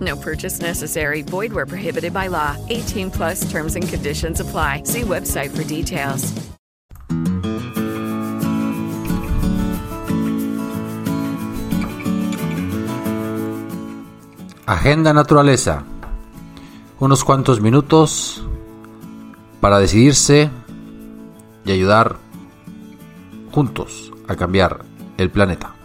No purchase necessary. Void where prohibited by law. 18 plus terms and conditions apply. See website for details. Agenda Naturaleza. Unos cuantos minutos para decidirse y ayudar juntos a cambiar el planeta.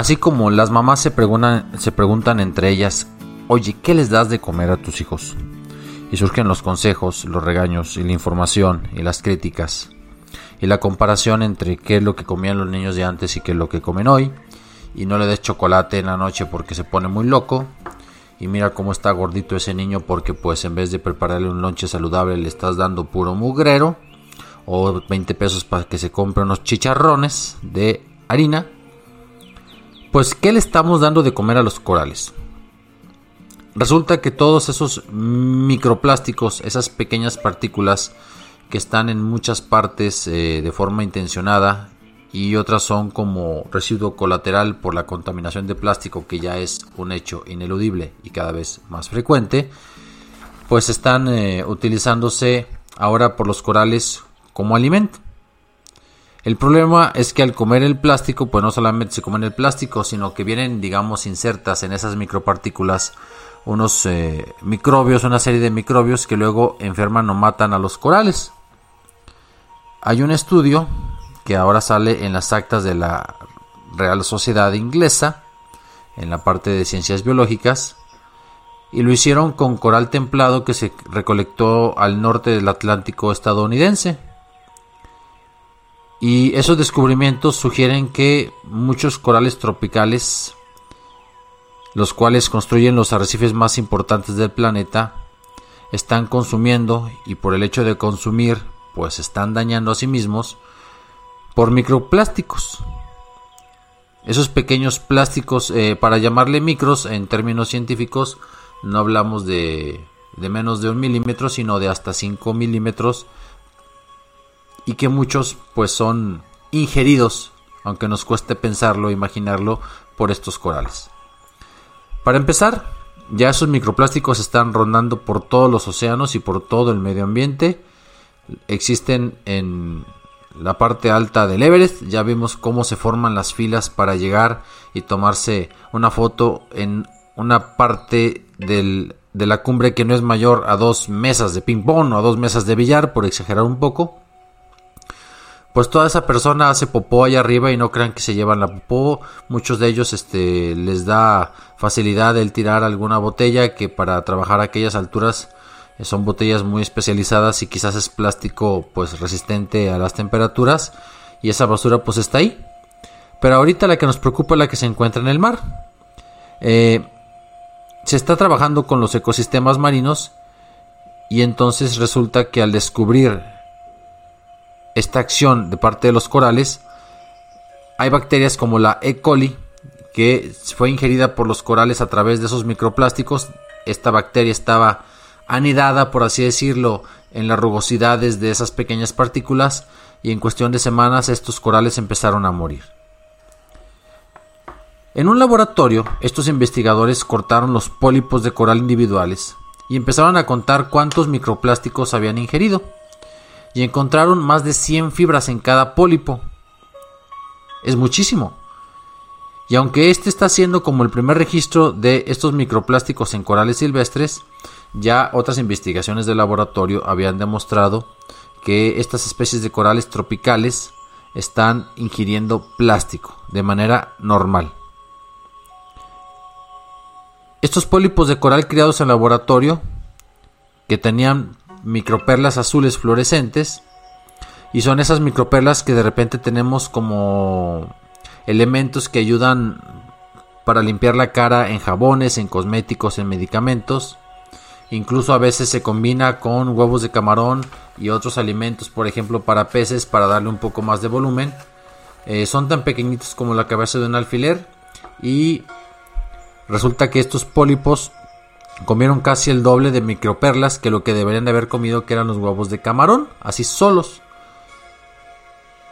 Así como las mamás se preguntan, se preguntan entre ellas, oye, ¿qué les das de comer a tus hijos? Y surgen los consejos, los regaños y la información y las críticas y la comparación entre qué es lo que comían los niños de antes y qué es lo que comen hoy. Y no le des chocolate en la noche porque se pone muy loco. Y mira cómo está gordito ese niño porque pues en vez de prepararle un lonche saludable le estás dando puro mugrero. O 20 pesos para que se compre unos chicharrones de harina. Pues ¿qué le estamos dando de comer a los corales? Resulta que todos esos microplásticos, esas pequeñas partículas, que están en muchas partes eh, de forma intencionada y otras son como residuo colateral por la contaminación de plástico que ya es un hecho ineludible y cada vez más frecuente, pues están eh, utilizándose ahora por los corales como alimento. El problema es que al comer el plástico, pues no solamente se comen el plástico, sino que vienen, digamos, insertas en esas micropartículas unos eh, microbios, una serie de microbios que luego enferman o matan a los corales. Hay un estudio que ahora sale en las actas de la Real Sociedad Inglesa, en la parte de ciencias biológicas, y lo hicieron con coral templado que se recolectó al norte del Atlántico estadounidense. Y esos descubrimientos sugieren que muchos corales tropicales, los cuales construyen los arrecifes más importantes del planeta, están consumiendo y por el hecho de consumir pues están dañando a sí mismos por microplásticos. Esos pequeños plásticos, eh, para llamarle micros en términos científicos, no hablamos de, de menos de un milímetro, sino de hasta 5 milímetros y que muchos pues son ingeridos, aunque nos cueste pensarlo, imaginarlo, por estos corales. Para empezar, ya esos microplásticos están rondando por todos los océanos y por todo el medio ambiente existen en la parte alta del Everest. Ya vimos cómo se forman las filas para llegar y tomarse una foto en una parte de la cumbre que no es mayor a dos mesas de ping pong o a dos mesas de billar, por exagerar un poco. Pues toda esa persona hace popó allá arriba y no crean que se llevan la popó. Muchos de ellos este, les da facilidad el tirar alguna botella que para trabajar a aquellas alturas son botellas muy especializadas y quizás es plástico pues resistente a las temperaturas y esa basura pues está ahí. Pero ahorita la que nos preocupa es la que se encuentra en el mar. Eh, se está trabajando con los ecosistemas marinos y entonces resulta que al descubrir esta acción de parte de los corales, hay bacterias como la E. coli que fue ingerida por los corales a través de esos microplásticos. Esta bacteria estaba anidada, por así decirlo, en las rugosidades de esas pequeñas partículas y en cuestión de semanas estos corales empezaron a morir. En un laboratorio, estos investigadores cortaron los pólipos de coral individuales y empezaron a contar cuántos microplásticos habían ingerido y encontraron más de 100 fibras en cada pólipo. Es muchísimo. Y aunque este está siendo como el primer registro de estos microplásticos en corales silvestres, ya otras investigaciones de laboratorio habían demostrado que estas especies de corales tropicales están ingiriendo plástico de manera normal. Estos pólipos de coral criados en laboratorio, que tenían microperlas azules fluorescentes, y son esas microperlas que de repente tenemos como elementos que ayudan para limpiar la cara en jabones, en cosméticos, en medicamentos. Incluso a veces se combina con huevos de camarón y otros alimentos, por ejemplo para peces, para darle un poco más de volumen. Eh, son tan pequeñitos como la cabeza de un alfiler y resulta que estos pólipos comieron casi el doble de microperlas que lo que deberían de haber comido que eran los huevos de camarón, así solos.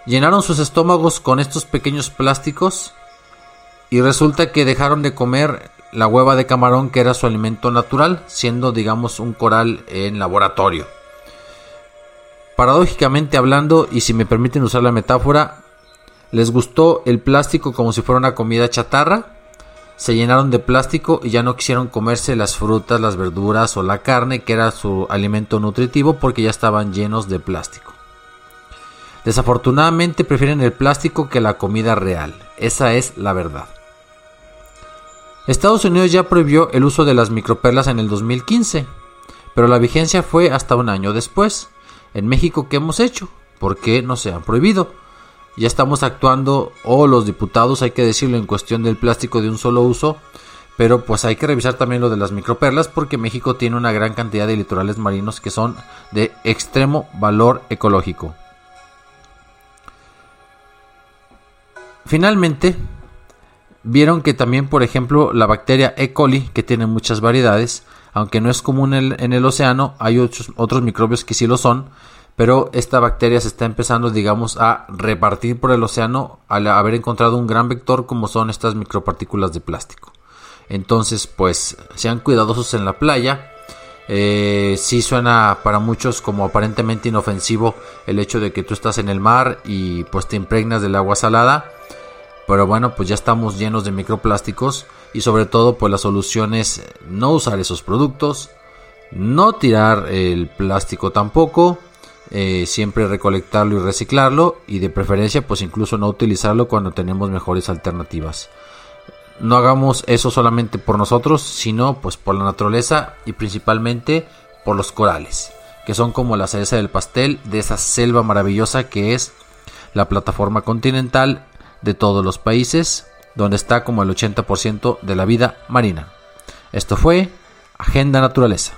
Llenaron sus estómagos con estos pequeños plásticos y resulta que dejaron de comer la hueva de camarón que era su alimento natural, siendo digamos un coral en laboratorio. Paradójicamente hablando, y si me permiten usar la metáfora, les gustó el plástico como si fuera una comida chatarra, se llenaron de plástico y ya no quisieron comerse las frutas, las verduras o la carne, que era su alimento nutritivo, porque ya estaban llenos de plástico. Desafortunadamente prefieren el plástico que la comida real. Esa es la verdad. Estados Unidos ya prohibió el uso de las microperlas en el 2015, pero la vigencia fue hasta un año después. En México, ¿qué hemos hecho? ¿Por qué no se han prohibido? Ya estamos actuando, o los diputados, hay que decirlo, en cuestión del plástico de un solo uso, pero pues hay que revisar también lo de las microperlas porque México tiene una gran cantidad de litorales marinos que son de extremo valor ecológico. Finalmente, vieron que también, por ejemplo, la bacteria E. coli, que tiene muchas variedades, aunque no es común en el, océano, hay otros, microbios que sí lo son, pero esta bacteria se está empezando, digamos, a repartir por el océano al haber encontrado un gran vector como son estas micropartículas de plástico. Entonces, pues, sean cuidadosos en la playa. Eh, sí suena para muchos como aparentemente inofensivo el hecho de que tú estás en el mar y pues te impregnas del agua salada pero bueno, pues ya estamos llenos de microplásticos y sobre todo pues la solución es no usar esos productos, no tirar el plástico tampoco, eh, siempre recolectarlo y reciclarlo y de preferencia pues incluso no utilizarlo cuando tenemos mejores alternativas. No hagamos eso solamente por nosotros, sino pues por la naturaleza y principalmente por los corales, que son como la cereza del pastel de esa selva maravillosa que es la plataforma continental de todos los países, donde está como el 80% de la vida marina. Esto fue Agenda Naturaleza.